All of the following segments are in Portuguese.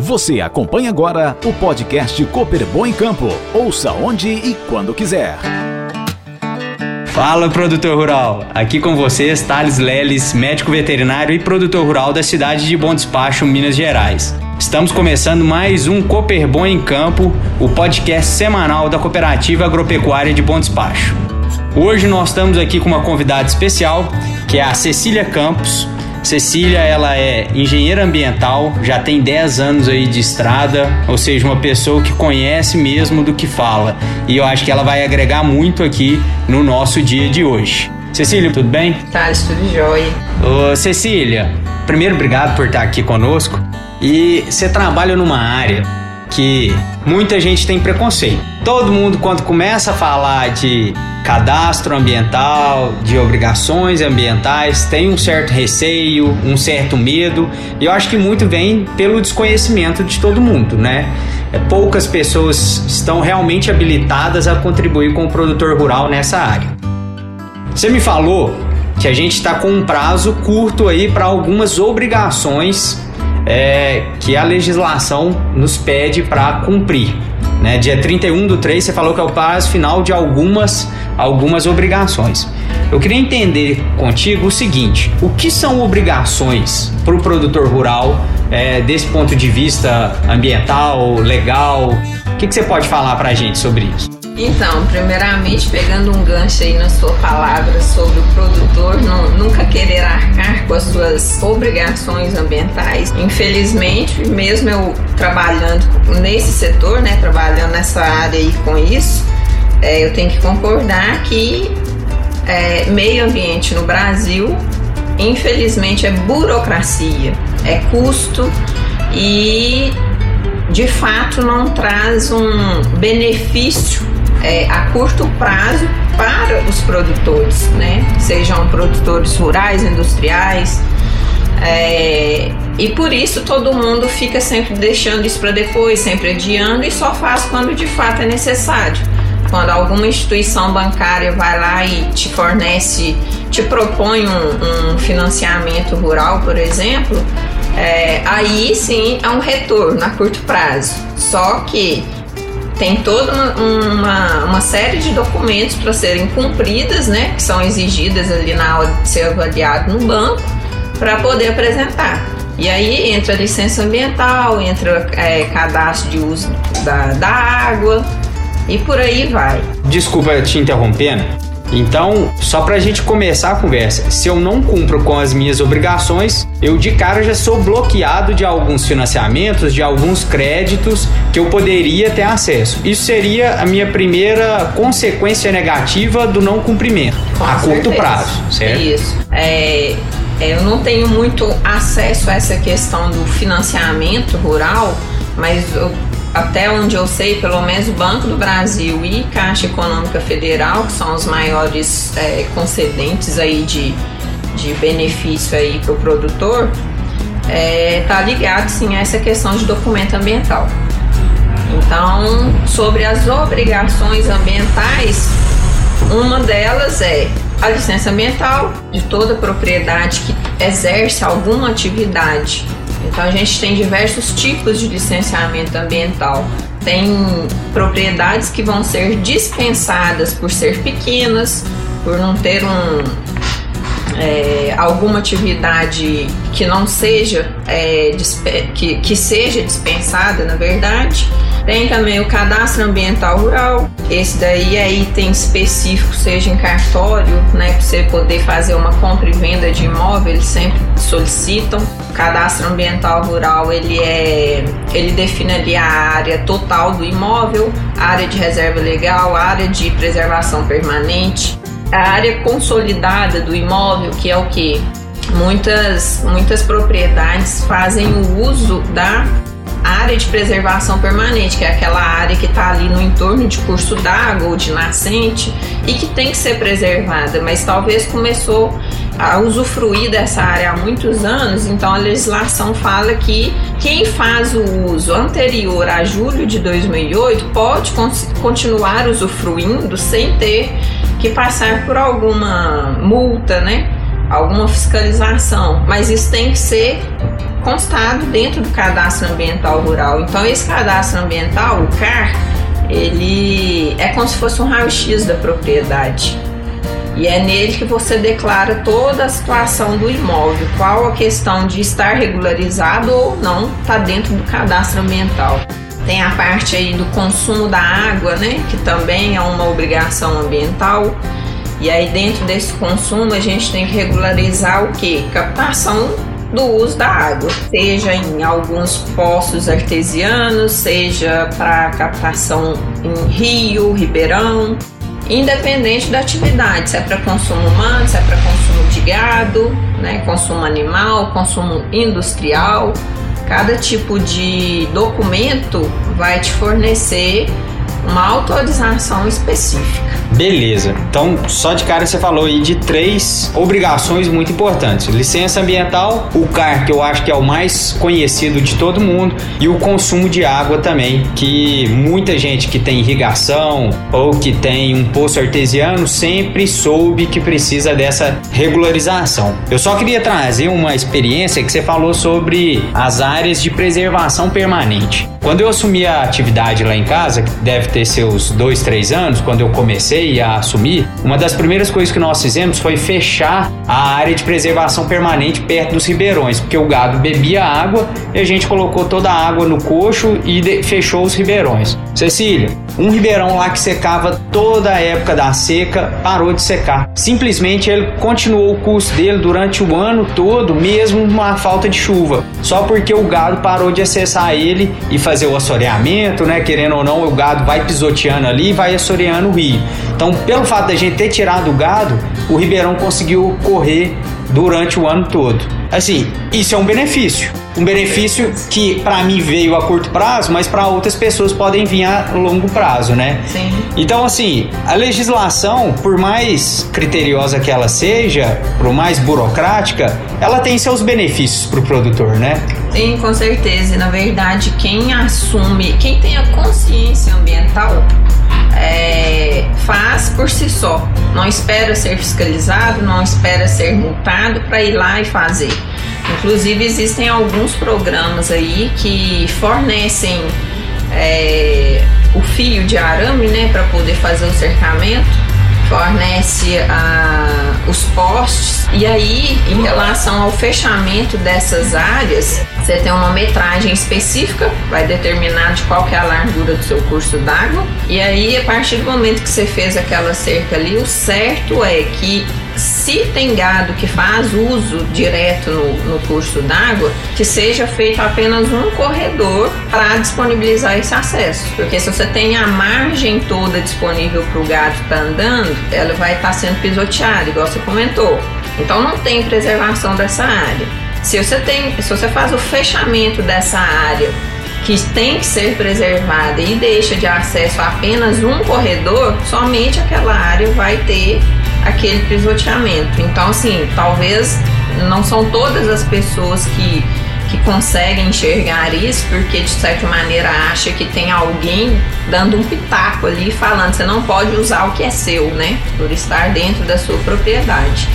Você acompanha agora o podcast Cooper Bom em Campo. Ouça onde e quando quiser. Fala, produtor rural! Aqui com vocês, Thales Leles, médico veterinário e produtor rural da cidade de Bom Despacho, Minas Gerais. Estamos começando mais um Cooper Bom em Campo, o podcast semanal da Cooperativa Agropecuária de Bom Despacho. Hoje nós estamos aqui com uma convidada especial, que é a Cecília Campos, Cecília, ela é engenheira ambiental, já tem 10 anos aí de estrada, ou seja, uma pessoa que conhece mesmo do que fala. E eu acho que ela vai agregar muito aqui no nosso dia de hoje. Cecília, tudo bem? Tá, tudo jóia. Ô, Cecília, primeiro obrigado por estar aqui conosco. E você trabalha numa área que muita gente tem preconceito. Todo mundo, quando começa a falar de cadastro ambiental, de obrigações ambientais, tem um certo receio, um certo medo, e eu acho que muito vem pelo desconhecimento de todo mundo, né? É, poucas pessoas estão realmente habilitadas a contribuir com o produtor rural nessa área. Você me falou que a gente está com um prazo curto aí para algumas obrigações é, que a legislação nos pede para cumprir. Né? Dia 31 do 3, você falou que é o prazo final de algumas, algumas obrigações. Eu queria entender contigo o seguinte: o que são obrigações para o produtor rural é, desse ponto de vista ambiental, legal? O que, que você pode falar para a gente sobre isso? Então, primeiramente, pegando um gancho aí na sua palavra sobre o produtor não, nunca querer com as suas obrigações ambientais, infelizmente, mesmo eu trabalhando nesse setor, né, trabalhando nessa área aí com isso, é, eu tenho que concordar que é, meio ambiente no Brasil, infelizmente, é burocracia, é custo e de fato não traz um benefício é, a curto prazo para os produtores, né? Sejam produtores rurais, industriais. É, e por isso todo mundo fica sempre deixando isso para depois, sempre adiando e só faz quando de fato é necessário. Quando alguma instituição bancária vai lá e te fornece, te propõe um, um financiamento rural, por exemplo, é, aí sim é um retorno a curto prazo. Só que tem toda uma, uma, uma série de documentos para serem cumpridas, né, que são exigidas ali na hora de ser avaliado no banco, para poder apresentar. E aí entra licença ambiental, entra é, cadastro de uso da, da água e por aí vai. Desculpa te interrompendo, então, só para a gente começar a conversa, se eu não cumpro com as minhas obrigações, eu de cara já sou bloqueado de alguns financiamentos, de alguns créditos que eu poderia ter acesso. Isso seria a minha primeira consequência negativa do não cumprimento com a certeza. curto prazo, certo? Isso. É, eu não tenho muito acesso a essa questão do financiamento rural, mas eu até onde eu sei, pelo menos o Banco do Brasil e Caixa Econômica Federal, que são os maiores é, concedentes aí de, de benefício aí para o produtor, é, tá ligado sim a essa questão de documento ambiental. Então, sobre as obrigações ambientais, uma delas é a licença ambiental de toda propriedade que exerce alguma atividade então a gente tem diversos tipos de licenciamento ambiental. Tem propriedades que vão ser dispensadas por ser pequenas, por não ter um, é, alguma atividade que não seja é, que, que seja dispensada, na verdade. Tem também o cadastro ambiental rural. Esse daí é item específico, seja em cartório, né, para você poder fazer uma compra e venda de imóvel, eles sempre solicitam. O cadastro ambiental rural, ele é, ele define ali a área total do imóvel, área de reserva legal, área de preservação permanente, a área consolidada do imóvel, que é o que muitas muitas propriedades fazem o uso da área de preservação permanente, que é aquela área que está ali no entorno de curso d'água ou de nascente e que tem que ser preservada, mas talvez começou a usufruir dessa área há muitos anos, então a legislação fala que quem faz o uso anterior a julho de 2008 pode continuar usufruindo sem ter que passar por alguma multa, né? Alguma fiscalização, mas isso tem que ser constado dentro do cadastro ambiental rural. Então esse cadastro ambiental, o CAR, ele é como se fosse um raio-x da propriedade. E é nele que você declara toda a situação do imóvel, qual a questão de estar regularizado ou não, está dentro do cadastro ambiental. Tem a parte aí do consumo da água, né, que também é uma obrigação ambiental. E aí dentro desse consumo a gente tem que regularizar o que? Captação do uso da água, seja em alguns poços artesianos, seja para captação em rio, ribeirão, independente da atividade, se é para consumo humano, se é para consumo de gado, né, consumo animal, consumo industrial. Cada tipo de documento vai te fornecer uma autorização específica. Beleza. Então, só de cara você falou aí de três obrigações muito importantes: licença ambiental, o CAR, que eu acho que é o mais conhecido de todo mundo, e o consumo de água também, que muita gente que tem irrigação ou que tem um poço artesiano sempre soube que precisa dessa regularização. Eu só queria trazer uma experiência que você falou sobre as áreas de preservação permanente. Quando eu assumi a atividade lá em casa, que deve ter seus dois, três anos, quando eu comecei a assumir, uma das primeiras coisas que nós fizemos foi fechar a área de preservação permanente perto dos ribeirões, porque o gado bebia água e a gente colocou toda a água no coxo e fechou os ribeirões. Cecília, um ribeirão lá que secava toda a época da seca parou de secar. Simplesmente ele continuou o curso dele durante o ano todo, mesmo uma falta de chuva, só porque o gado parou de acessar ele e fazer o assoreamento, né? Querendo ou não, o gado vai pisoteando ali e vai assoreando o rio. Então, pelo fato da gente ter tirado o gado, o ribeirão conseguiu correr durante o ano todo. Assim, isso é um benefício. Um benefício que para mim veio a curto prazo, mas para outras pessoas podem vir a longo prazo, né? Sim. Então, assim, a legislação, por mais criteriosa que ela seja, por mais burocrática, ela tem seus benefícios para o produtor, né? Sim, com certeza. E na verdade, quem assume, quem tem a consciência ambiental, é, faz por si só. Não espera ser fiscalizado, não espera ser multado para ir lá e fazer. Inclusive existem alguns programas aí que fornecem é, o fio de arame, né, para poder fazer o cercamento, fornece a, os postes e aí em relação ao fechamento dessas áreas você tem uma metragem específica, vai determinar de qual que é a largura do seu curso d'água. E aí, a partir do momento que você fez aquela cerca ali, o certo é que se tem gado que faz uso direto no, no curso d'água, que seja feito apenas um corredor para disponibilizar esse acesso. Porque se você tem a margem toda disponível para o gado estar tá andando, ela vai estar tá sendo pisoteada, igual você comentou. Então não tem preservação dessa área. Se você tem, se você faz o fechamento dessa área que tem que ser preservada e deixa de acesso apenas um corredor, somente aquela área vai ter aquele pisoteamento. Então, assim, talvez não são todas as pessoas que, que conseguem enxergar isso, porque de certa maneira acha que tem alguém dando um pitaco ali falando você não pode usar o que é seu, né? Por estar dentro da sua propriedade.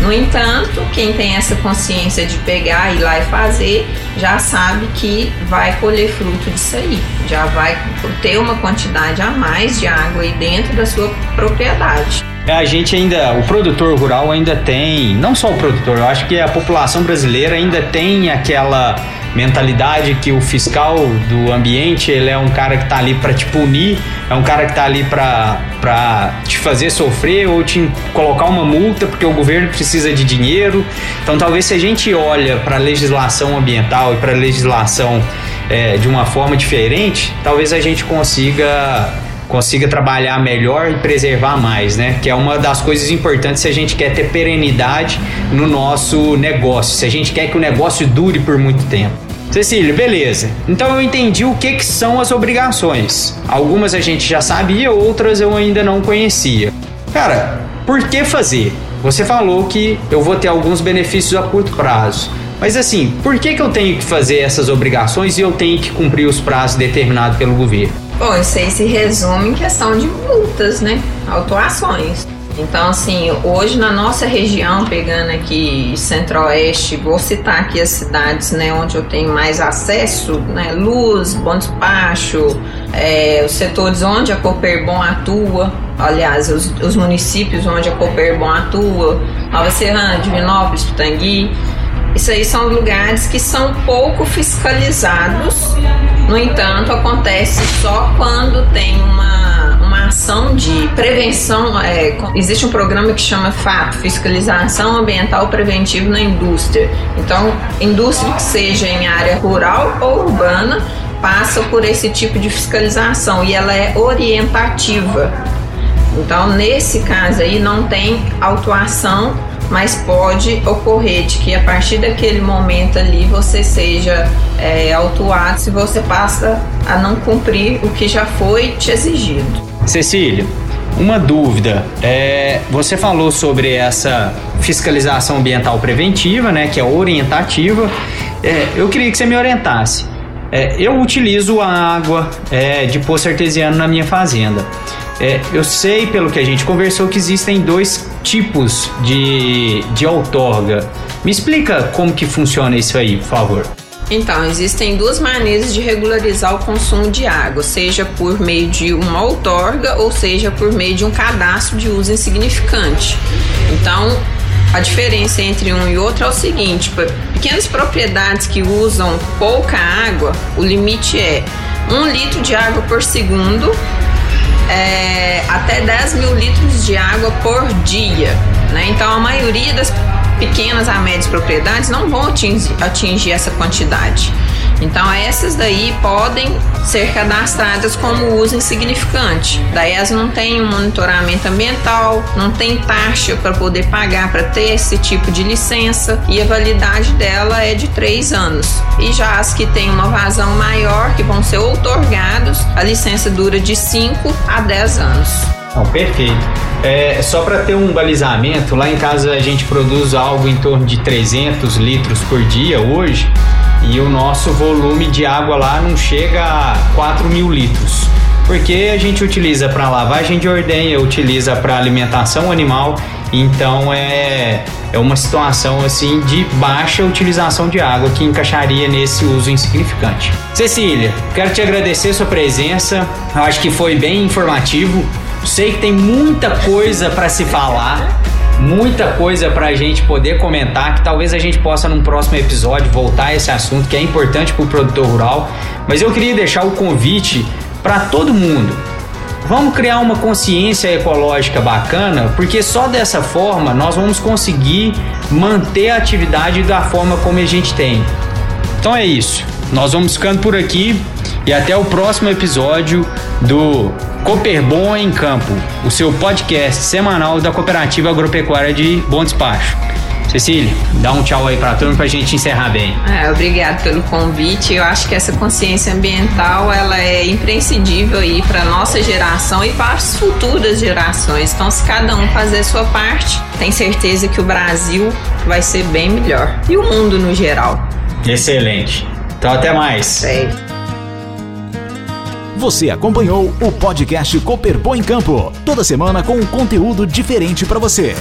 No entanto, quem tem essa consciência de pegar, ir lá e fazer, já sabe que vai colher fruto disso aí, já vai ter uma quantidade a mais de água aí dentro da sua propriedade. A gente ainda, o produtor rural ainda tem, não só o produtor, eu acho que a população brasileira ainda tem aquela mentalidade que o fiscal do ambiente ele é um cara que está ali para te punir, é um cara que está ali para te fazer sofrer ou te colocar uma multa porque o governo precisa de dinheiro. Então, talvez se a gente olha para a legislação ambiental e para a legislação é, de uma forma diferente, talvez a gente consiga consiga trabalhar melhor e preservar mais, né? Que é uma das coisas importantes se a gente quer ter perenidade no nosso negócio, se a gente quer que o negócio dure por muito tempo. Cecília, beleza. Então eu entendi o que, que são as obrigações. Algumas a gente já sabia, outras eu ainda não conhecia. Cara, por que fazer? Você falou que eu vou ter alguns benefícios a curto prazo. Mas assim, por que, que eu tenho que fazer essas obrigações e eu tenho que cumprir os prazos determinados pelo governo? Bom, isso aí se resume em questão de multas, né? Autuações. Então, assim, hoje na nossa região, pegando aqui Centro-Oeste, vou citar aqui as cidades né, onde eu tenho mais acesso, né, Luz, Bom Despacho, é, os setores onde a Cooperbon atua, aliás, os, os, municípios onde a Cooperbon atua, Nova Serrana, Divinópolis, Pitangui, isso aí são lugares que são pouco fiscalizados, no entanto, acontece só quando tem uma, uma ação de prevenção. É, existe um programa que chama FAP Fiscalização Ambiental Preventiva na Indústria. Então, indústria que seja em área rural ou urbana passa por esse tipo de fiscalização e ela é orientativa. Então, nesse caso aí, não tem autuação mas pode ocorrer de que a partir daquele momento ali você seja é, autuado se você passa a não cumprir o que já foi te exigido. Cecília, uma dúvida. É, você falou sobre essa fiscalização ambiental preventiva, né, que é orientativa. É, eu queria que você me orientasse. É, eu utilizo a água é, de poço artesiano na minha fazenda. É, eu sei, pelo que a gente conversou, que existem dois tipos de, de outorga. Me explica como que funciona isso aí, por favor. Então, existem duas maneiras de regularizar o consumo de água, seja por meio de uma outorga ou seja por meio de um cadastro de uso insignificante. Então, a diferença entre um e outro é o seguinte: pequenas propriedades que usam pouca água, o limite é um litro de água por segundo é, até 10 mil litros de água por dia. Né? Então a maioria das pequenas a médias propriedades não vão atingir, atingir essa quantidade. Então essas daí podem ser cadastradas como uso insignificante. Daí elas não têm um monitoramento ambiental, não tem taxa para poder pagar para ter esse tipo de licença e a validade dela é de três anos. E já as que têm uma vazão maior, que vão ser outorgados, a licença dura de 5 a 10 anos. Não, perfeito. É, só para ter um balizamento, lá em casa a gente produz algo em torno de 300 litros por dia hoje e o nosso volume de água lá não chega a 4 mil litros. Porque a gente utiliza para lavagem de ordenha, utiliza para alimentação animal, então é, é uma situação assim de baixa utilização de água que encaixaria nesse uso insignificante. Cecília, quero te agradecer sua presença, eu acho que foi bem informativo. Sei que tem muita coisa para se falar muita coisa para a gente poder comentar, que talvez a gente possa num próximo episódio voltar a esse assunto que é importante para o produtor rural. Mas eu queria deixar o convite para todo mundo. Vamos criar uma consciência ecológica bacana, porque só dessa forma nós vamos conseguir manter a atividade da forma como a gente tem. Então é isso. Nós vamos ficando por aqui e até o próximo episódio do Cooperbon em Campo, o seu podcast semanal da Cooperativa Agropecuária de Bom Despacho. Cecília, dá um tchau aí para a turma para a gente encerrar bem. É, obrigado pelo convite. Eu acho que essa consciência ambiental ela é imprescindível aí para nossa geração e para as futuras gerações. Então, se cada um fazer a sua parte, tem certeza que o Brasil vai ser bem melhor e o mundo no geral. Excelente. Então, até mais. Sei. Você acompanhou o podcast Cooper em Campo, toda semana com um conteúdo diferente para você.